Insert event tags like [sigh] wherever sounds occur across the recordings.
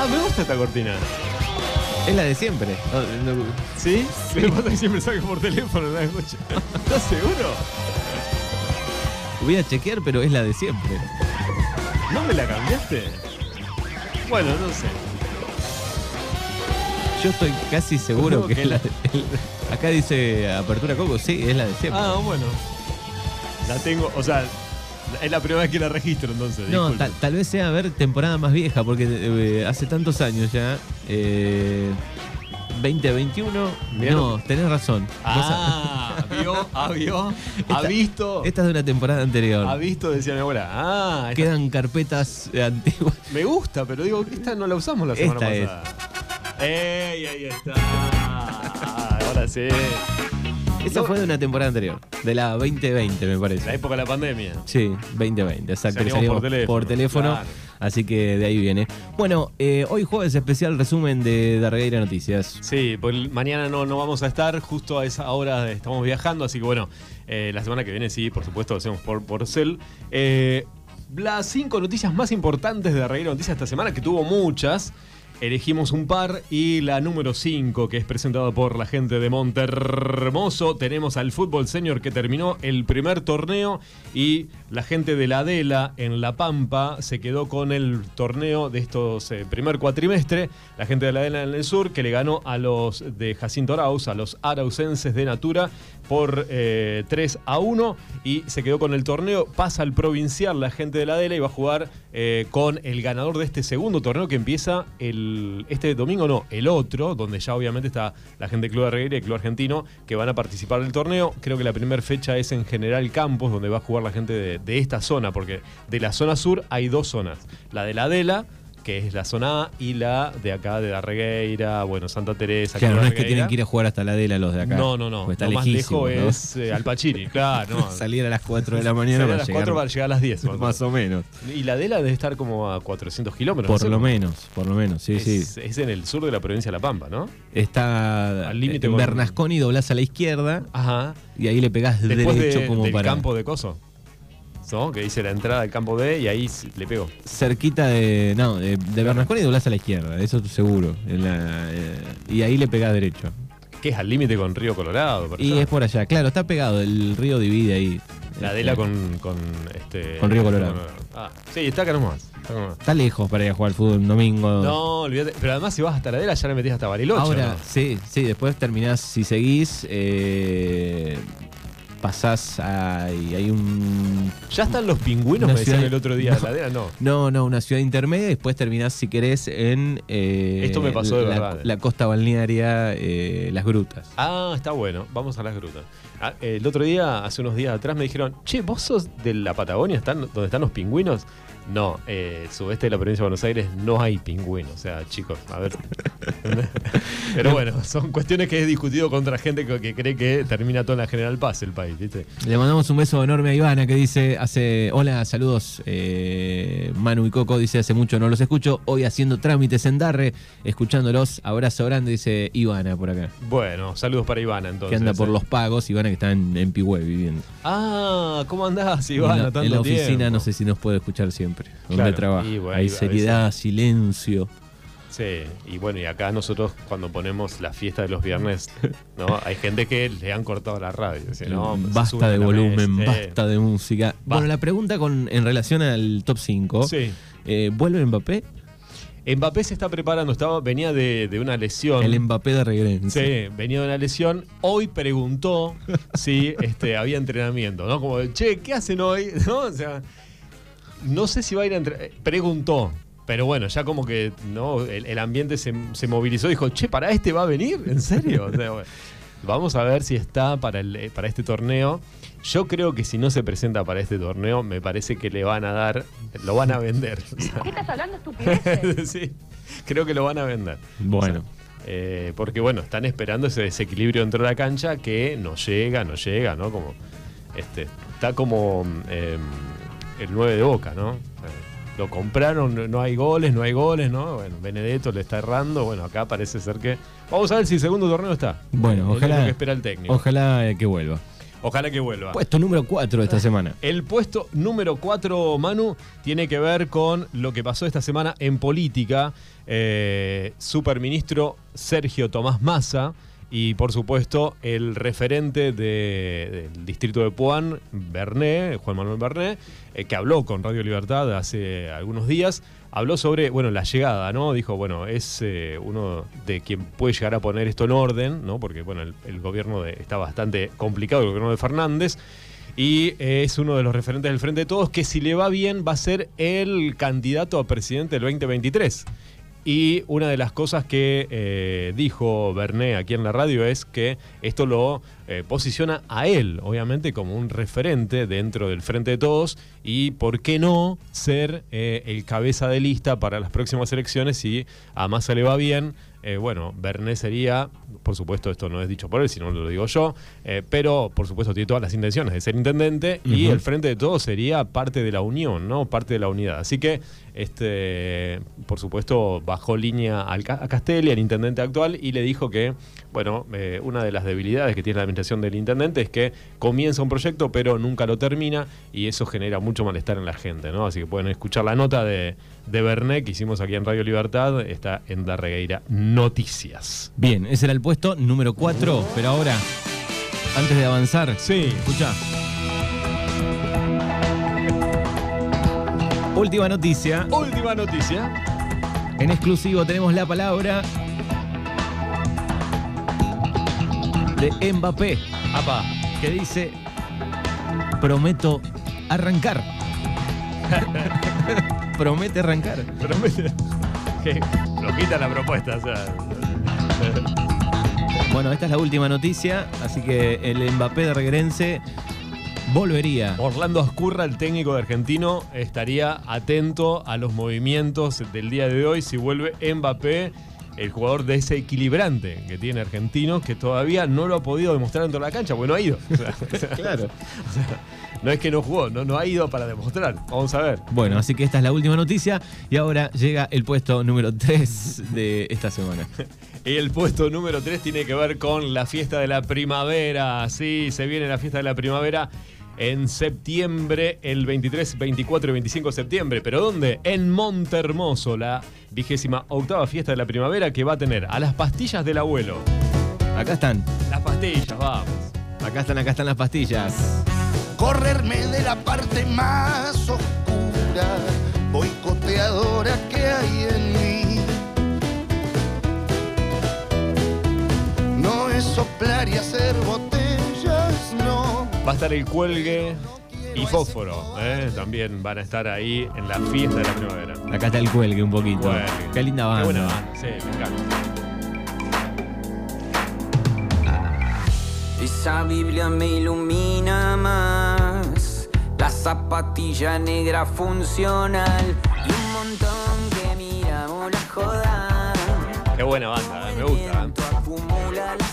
Ah, me gusta esta cortina. Es la de siempre. No, no- ¿Sí? Me pasa que siempre salgo por teléfono, no la escucho. [laughs] ¿Estás seguro? voy a chequear, pero es la de siempre. ¿No me la cambiaste? Bueno, no sé. Yo estoy casi seguro [laughs] que que es la de, Acá dice Apertura Coco, sí, es la de siempre. Ah, bueno. La tengo, o sea, es la primera vez que la registro entonces. no, tal, tal vez sea a ver temporada más vieja, porque eh, hace tantos años ya. Eh, 2021. Bien. No, tenés razón. Ah, vio, ah, vio, [laughs] ha visto, Esta es de una temporada anterior. ha visto, decía mi abuela. Ah, esta- Quedan carpetas antiguas. me gusta, pero digo, esta no la usamos la semana Esta es. pasada. ¡Ey, ahí está! Ahora sí. Esa No. fue de una temporada anterior, de la 2020 me La parece. época de la pandemia. Sí, 2020, exacto. Salíamos Salíamos por teléfono, por teléfono, claro. así que de ahí viene. Bueno, eh, hoy jueves especial resumen de Darreira Noticias. Sí, pues mañana no, no vamos a estar, justo a esa hora estamos viajando, así que bueno, eh, la semana que viene sí, por supuesto, lo hacemos por, por cel. Eh, las cinco noticias más importantes de Reír Noticias esta semana, que tuvo muchas. Elegimos un par y la número 5, que es presentada por la gente de Montermoso. Tenemos al fútbol senior que terminó el primer torneo y la gente de la Adela en La Pampa se quedó con el torneo de estos eh, primer cuatrimestre. La gente de la Adela en el sur que le ganó a los de Jacinto Arauz, a los araucenses de Natura por eh, 3 a 1 y se quedó con el torneo. Pasa al provincial la gente de la Adela y va a jugar eh, con el ganador de este segundo torneo que empieza el, este domingo, no, el otro, donde ya obviamente está la gente del Club de Regueira y Club Argentino que van a participar del torneo. Creo que la primera fecha es en General Campos, donde va a jugar la gente de, de esta zona, porque de la zona sur hay dos zonas. La de la Adela, que es la zona A, y la de acá de la Regueira, bueno, Santa Teresa. Claro, no es que tienen que ir a jugar hasta la Adela los de acá. No, no, no. Pues está Lo más lejos ¿no? es eh, Alpachiri, [laughs] claro. No. Salir a las 4 de la mañana Salir a para las llegar. 4 para llegar a las 10. más o Más o menos. Y la Adela debe estar como a 400 kilómetros. Por no lo ¿no? menos, por lo menos, sí, es, sí. es en el sur de la provincia de La Pampa, ¿no? Está Al límite en con- Bernasconi, doblás a la izquierda Ajá. y ahí le pegás Después derecho de- como del para. campo de Coso. ¿No? Que dice la entrada del campo D y ahí le pego. Cerquita de. No, de, de Bernasconi doblás a la izquierda, eso seguro. En la, eh, y ahí le pegás derecho. Que es al límite con Río Colorado. Y allá. es por allá, claro, está pegado, el río divide ahí. La Adela con, con este. Con Río Colorado. Ah, sí, está acá nomás. Está nomás. Está lejos para ir a jugar al fútbol un domingo. No, olvídate. Pero además, si vas hasta la Adela, ya le metés hasta Bariloche. Ahora, ¿no? sí, sí, después terminás, si seguís, eh, pasás a. y hay un. Ya están los pingüinos, me decían el otro día. No. La Adela no. No, no, una ciudad intermedia y después terminás, si querés, en. eh, Esto me pasó de la, verdad. la costa balnearia, eh, Las Grutas. Ah, está bueno. Vamos a las grutas. Ah, el otro día, hace unos días atrás, me dijeron, che, ¿vos sos de la Patagonia, están, donde están los pingüinos? No, eh, sudeste de la provincia de Buenos Aires no hay pingüinos. O sea, chicos, a ver. [laughs] Pero bueno, son cuestiones que he discutido contra gente que, que cree que termina todo en la General Paz el país, ¿viste? Le mandamos un beso enorme a Ivana que dice, hace, hola, saludos, eh, Manu y Coco, dice, hace mucho no los escucho, hoy haciendo trámites en Darre, escuchándolos, abrazo grande, dice Ivana por acá, Bueno, saludos para Ivana entonces. que anda por eh. los pagos, Ivana que está en, en viviendo. Ah, ¿cómo andás, Ivana? en la, tanto en la oficina tiempo? no sé si nos puede escuchar siempre, Claro, trabaja. bueno, Hay seriedad, silencio. Sí, y bueno, y acá nosotros cuando ponemos la fiesta de los viernes, ¿no? Hay gente que le han cortado la radio. dice, no, pues basta de volumen, basta de música. Bueno, la pregunta con, en relación al top 5, Sí. eh, ¿vuelve Mbappé? Mbappé se está preparando, estaba, venía de, de una lesión. El Mbappé de regreso. Sí, venía de una lesión. Hoy preguntó si este, había entrenamiento, ¿no? Como, che, ¿qué hacen hoy? [laughs] ¿No? O sea, no sé si va a ir a entrenar. Preguntó. Pero bueno, ya como que no el, el ambiente se, se movilizó y dijo, che, ¿para este va a venir? ¿En serio? O sea, bueno, vamos a ver si está para, el, para este torneo. Yo creo que si no se presenta para este torneo, me parece que le van a dar, lo van a vender. O sea, ¿Qué estás hablando, [laughs] estupideces? sí, creo que lo van a vender. Bueno. Eh, porque bueno, están esperando ese desequilibrio dentro de la cancha que no llega, no llega, ¿no? Como este, está como eh, el 9 de Boca, ¿no? Lo compraron, no- hay goles, no hay goles, ¿no? Bueno, Benedetto le está errando, bueno, acá parece ser que... Vamos a ver si el segundo torneo está. Bueno, ojalá- que espera el técnico. Ojalá eh, que vuelva. Ojalá que vuelva. Puesto número 4 de esta semana. El puesto número 4, Manu, tiene que ver con lo que pasó esta semana en política. Eh, superministro Sergio Tomás Massa y por supuesto el referente de- del distrito de Puan, Berné, Juan Manuel Berné, eh, que habló con Radio Libertad hace algunos días, habló sobre, bueno, la llegada, ¿no? Dijo, bueno, es eh, uno de quien puede llegar a poner esto en orden, ¿no? Porque, bueno, el, el gobierno de- está bastante complicado, el gobierno de Fernández. Y eh, es uno de los referentes del Frente de Todos que si le va bien va a ser el candidato a presidente del 2023. Y una de las cosas que eh, dijo Berné aquí en la radio es que esto lo eh, posiciona a él, obviamente, como un referente dentro del Frente de Todos y, ¿por qué no, ser eh, el cabeza de lista para las próximas elecciones si a Massa le va bien? Eh, bueno, Berné sería, por supuesto, esto no es dicho por él, sino lo digo yo, eh, pero por supuesto tiene todas las intenciones de ser intendente y el Frente de Todos sería parte de la unión, ¿no? Parte de la unidad. Así que, este, por supuesto, bajó línea al, a Castelli, al intendente actual, y le dijo que, bueno, eh, una de las debilidades que tiene la administración del intendente es que comienza un proyecto, pero nunca lo termina, y eso genera mucho malestar en la gente, ¿no? Así que pueden escuchar la nota de, de Berné que hicimos aquí en Radio Libertad, está en Darregueira Noticias. Bien, ese era el puesto número 4, pero ahora, antes de avanzar, Sí. escucha. Última noticia. Última noticia. En exclusivo tenemos la palabra de Mbappé, Apa. que dice, prometo arrancar. [laughs] Promete arrancar. Pero me... que flojita la propuesta, o sea. Bueno, esta es la última noticia, así que el Mbappé de Regrense volvería. Orlando Ascurra, el técnico de argentino, estaría atento a los movimientos del día de hoy si vuelve Mbappé, el jugador desequilibrante que tiene argentino, que todavía no lo ha podido demostrar dentro de la cancha, porque no ha ido. O sea, [laughs] Claro. o sea, no es que no jugó, no, no ha ido para demostrar. Vamos a ver. Bueno, así que esta es la última noticia y ahora llega el puesto número 3 de esta semana. [laughs] El puesto número 3 tiene que ver con la fiesta de la primavera. Sí, se viene la fiesta de la primavera en septiembre, el 23, 24 y 25 de septiembre. ¿Pero dónde? En Montermoso, la vigésima octava fiesta de la primavera que va a tener a las pastillas del abuelo. Acá están, Las pastillas, vamos. acá están, acá están las pastillas. correrme de la parte más oscura, boicoteadora que hay en mí. No es soplar y hacer botellas, no. Va a estar el cuelgue y fósforo. ¿eh? También van a estar ahí en la fiesta de la primavera. Acá está el cuelgue un poquito. Cuelgue. Qué linda banda. Qué buena banda, sí, me encanta. Esa Biblia me ilumina más. La zapatilla negra funcional. Y un montón que miramos la joda. Qué buena banda, ¿eh? me gusta. ¿eh?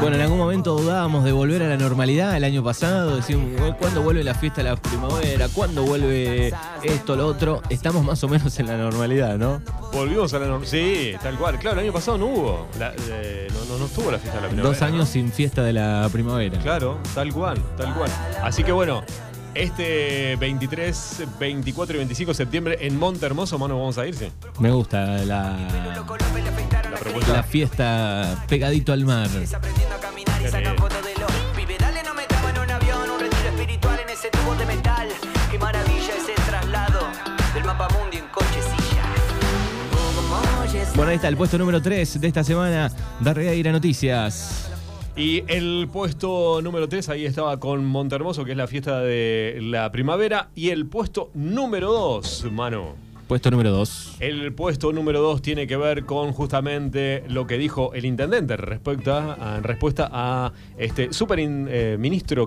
Bueno, en algún momento dudábamos de volver a la normalidad el año pasado. Decíamos, "Bueno, ¿cuándo vuelve la fiesta de la primavera? ¿Cuándo vuelve esto, lo otro? Estamos más o menos en la normalidad, ¿no? Volvimos a la norma. Sí, tal cual. Claro, el año pasado no hubo. La- eh, no, no, no estuvo la fiesta de la primavera. Dos años ¿no? sin fiesta de la primavera. Claro, tal cual, tal cual. Así que bueno, este 23, 24 y 25 de septiembre en Monte Hermoso, mano, vamos a irse. Me gusta la, La propuesta. la fiesta pegadito al mar. De de. Bueno, ahí está el puesto número 3 de esta semana. Darreira Noticias. Y el puesto número 3, ahí estaba con Montermoso, que es la fiesta de la primavera. Y el puesto número 2, mano. Puesto número 2. El puesto número 2 tiene que ver con justamente lo que dijo el intendente respecto a- en respuesta a este super in- eh,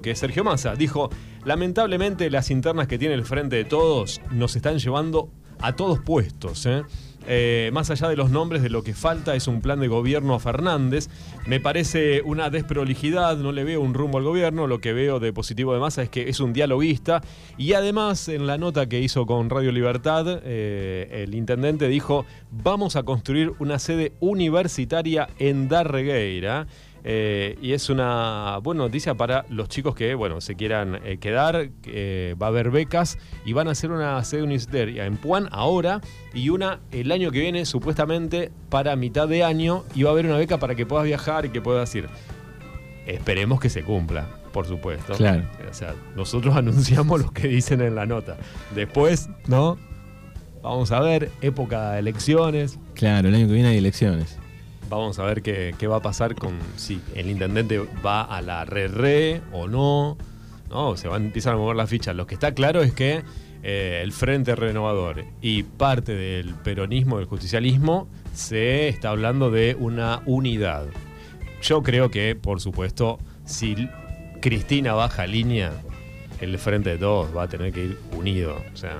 que es Sergio Massa. Dijo, lamentablemente las internas que tiene el Frente de Todos nos están llevando a todos puestos. ¿eh? Eh, más allá de los nombres, de lo que falta es un plan de gobierno a Fernández. Me parece una desprolijidad, no le veo un rumbo al gobierno, lo que veo de positivo de Massa es que es un dialoguista y además en la nota que hizo con Radio Libertad, eh, el intendente dijo, vamos a construir una sede universitaria en Darregueira. Eh, y es una buena noticia para los chicos que bueno, se quieran eh, quedar. eh, va a haber becas y van a hacer una sede universitaria en Puan ahora y una el año que viene, supuestamente para mitad de año. Y va a haber una beca para que puedas viajar y que puedas ir. Esperemos que se cumpla, por supuesto. Claro. O sea, nosotros [laughs] anunciamos lo que dicen en la nota. Después, ¿no? Vamos a ver, época de elecciones. Claro, el año que viene hay elecciones. Vamos a ver qué, qué va a pasar con si el intendente va a la re-re o no. No, se van a empezar a mover las fichas. Lo que está claro es que eh, el Frente Renovador y parte del peronismo, del justicialismo, se está hablando de una unidad. Yo creo que, por supuesto, si Cristina baja línea, el Frente de Todos va a tener que ir unido. O sea,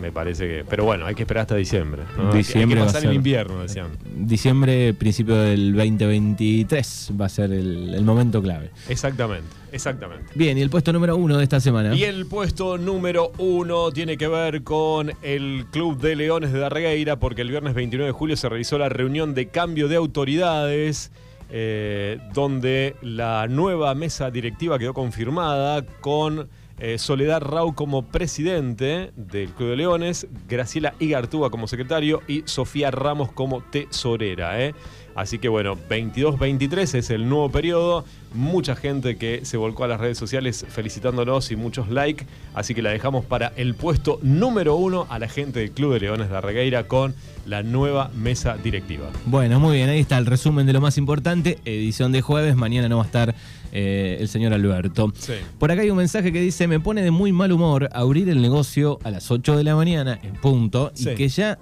me parece que. Pero bueno, hay que esperar hasta diciembre. ¿no? Diciembre hay va que a pasar el ser- invierno, decían. Diciembre, principio del 2023 va a ser el, el momento clave. Exactamente, exactamente. Bien, y el puesto número uno de esta semana. Y el puesto número uno tiene que ver con el Club de Leones de Darregueira, porque el viernes 29 de julio se realizó la reunión de cambio de autoridades, eh, donde la nueva mesa directiva quedó confirmada con eh, Soledad Rau como presidente del Club de Leones, Graciela Igartúa como secretario y Sofía Ramos como tesorera. ¿eh? Así que bueno, 22-23 es el nuevo periodo. Mucha gente que se volcó a las redes sociales felicitándonos y muchos likes. Así que la dejamos para el puesto número uno a la gente del Club de Leones de Arregueira con la nueva mesa directiva. Bueno, muy bien, ahí está el resumen de lo más importante. Edición de jueves, mañana no va a estar eh, el señor Alberto. Sí. Por acá hay un mensaje que dice, me pone de muy mal humor abrir el negocio a las 8 de la mañana, en punto, Sí. y que ya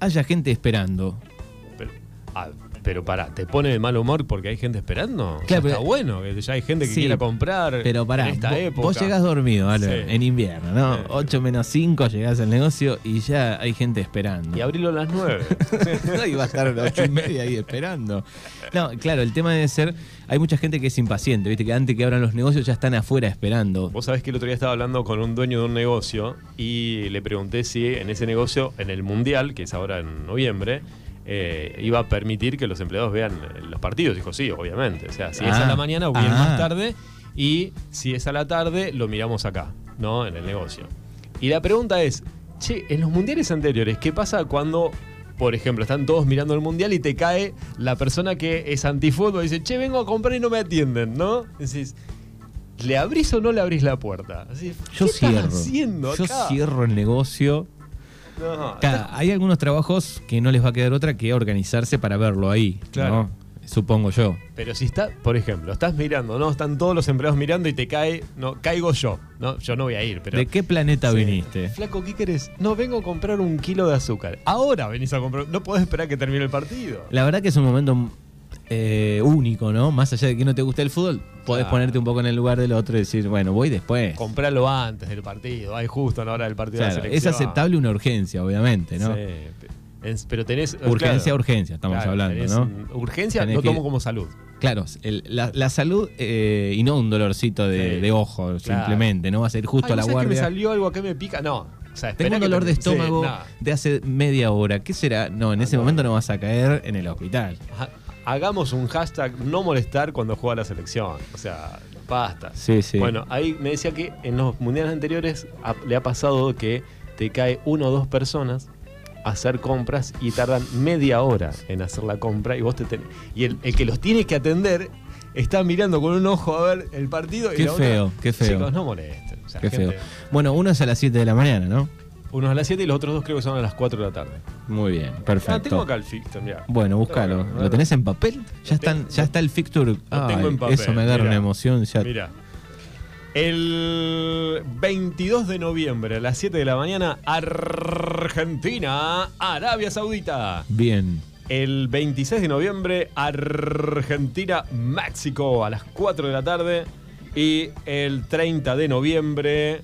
haya gente esperando. Pero, ah, pero pará, ¿te pone de mal humor porque hay gente esperando? Claro, está pero- bueno, que ya hay gente que Sí, quiera comprar Pero pará, en esta vos, época. vos llegás dormido, Sí. en invierno, ¿no? Sí. 8 menos 5 llegás al negocio y ya hay gente esperando. Y abrilo a las 9. [laughs] No, y va a estar a las ocho y media ahí esperando. No, claro, el tema debe ser, hay mucha gente que es impaciente, viste, que antes que abran los negocios ya están afuera esperando. Vos sabés que el otro día estaba hablando con un dueño de un negocio y le pregunté si en ese negocio, en el Mundial, que es ahora en noviembre, eh, iba a permitir que los empleados vean eh, los partidos. Dijo, sí, obviamente. O sea, si es a Ah, la mañana o bien ah. más tarde. Y si es a la tarde, lo miramos acá, ¿no? En el negocio. Y la pregunta es, che, en los mundiales anteriores, ¿qué pasa cuando, por ejemplo, están todos mirando el mundial y te cae la persona que es antifútbol y dice, che, vengo a comprar y no me atienden, ¿no? Decís, ¿le abrís o no le abrís la puerta? Así, Yo ¿qué cierro. estás haciendo Yo cierro el negocio. No, Claro, hay algunos trabajos que no les va a quedar otra que organizarse para verlo ahí, Claro. ¿no? Supongo yo. Pero si está, por ejemplo, estás mirando, ¿no? Están todos los empleados mirando y te cae, no, caigo yo, ¿no? Yo no voy a ir, pero. ¿De qué planeta Sí. viniste? Flaco, ¿qué querés? No, vengo a comprar un kilo de azúcar. Ahora venís a comprar. No podés esperar que termine el partido. La verdad que es un momento eh, único, ¿no? Más allá de que no te guste el fútbol, podés Claro. ponerte un poco en el lugar del otro y decir, bueno, voy después. Compralo antes del partido. Hay justo a la hora del partido Claro, de la es aceptable una urgencia, obviamente, ¿no? Sí. Es- pero tenés. Urgencia, claro, urgencia, estamos hablando, ¿no? Urgencia Tenés lo que- tomo como salud. Claro, el- la, la salud eh, y no un dolorcito de, Sí. de ojo, simplemente, no vas a ir justo Ay, a la ¿no sabés que me guardia. salió algo que me pica. No. O sea, espera Tengo un dolor de. Sí, estómago no. de hace media hora. ¿Qué será? No, en ese no. momento no vas a caer en el hospital. Ha- Hagamos un hashtag no molestar cuando juega la selección. O sea, basta. Sí, sí. Bueno, ahí me decía que en los mundiales anteriores le ha pasado que te cae una o dos personas a hacer compras y tardan media hora en hacer la compra y vos te ten- y el, el que los tiene que atender está mirando con un ojo a ver el partido y Qué la otra- feo, qué feo. Chicos, no molesten. O sea, Qué gente- feo. Bueno, uno es a las 7 de la mañana, ¿no? Unos a las 7 y los otros dos creo que son a las 4 de la tarde. Muy bien, Ah, tengo perfecto. acá el fixture, mirá. Bueno, búscalo. Tengo ¿Lo tenés en papel? Ya, están, ya está el fixture. Lo tengo en papel, Eso me agarra mirá. una emoción. Ya. Mira. El 22 de noviembre a las 7 de la mañana, Argentina, Arabia Saudita. Bien. El 26 de noviembre, Argentina, México a las 4 de la tarde. Y el 30 de noviembre,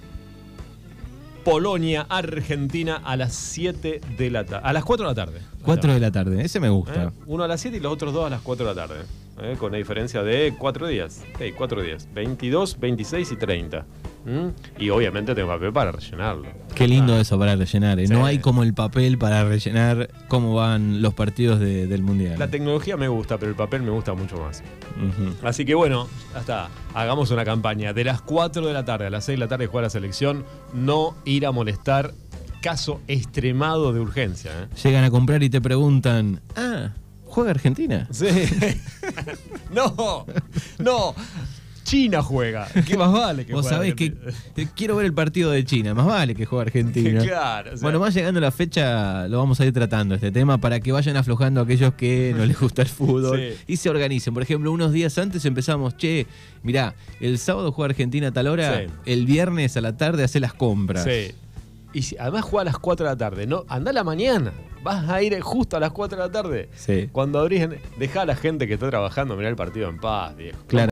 Polonia, Argentina a las 7 de la tarde. A las 4 de la tarde. 4 de la tarde, ese me gusta. ¿Eh? Uno a las 7 y los otros dos a las 4 de la tarde. ¿eh? Con una diferencia de 4 días. Sí, 4 días. 22, 26 y 30. ¿Mm? Y obviamente tengo papel para rellenarlo. Qué lindo eso para rellenar. ¿eh? Sí. No hay como el papel para rellenar cómo van los partidos de- del Mundial. La tecnología me gusta, pero el papel me gusta mucho más. Así que bueno, hasta hagamos una campaña. De las 4 de la tarde a las 6 de la tarde juega la selección. No ir a molestar. Caso extremado de urgencia. ¿eh? Llegan a comprar y te preguntan, ah, ¿juega Argentina? Sí. [laughs] no, no. China juega. [laughs] ¿Qué más vale que Vos juegue sabés que Argentina? quiero ver el partido de China, más vale que juegue Argentina. [laughs] Claro, o sea- bueno, más llegando la fecha, lo vamos a ir tratando este tema para que vayan aflojando a aquellos que no les gusta el fútbol Sí. y se organicen. Por ejemplo, unos días antes empezamos, che, mirá, el sábado juega Argentina a tal hora, Sí. el viernes a la tarde hace las compras. Sí. Y si- además juega a las 4 de la tarde. No, anda a la mañana. Vas a ir justo a las 4 de la tarde. Sí. Cuando abrís, dejá a la gente que está trabajando mirar el partido en paz, viejo. Claro.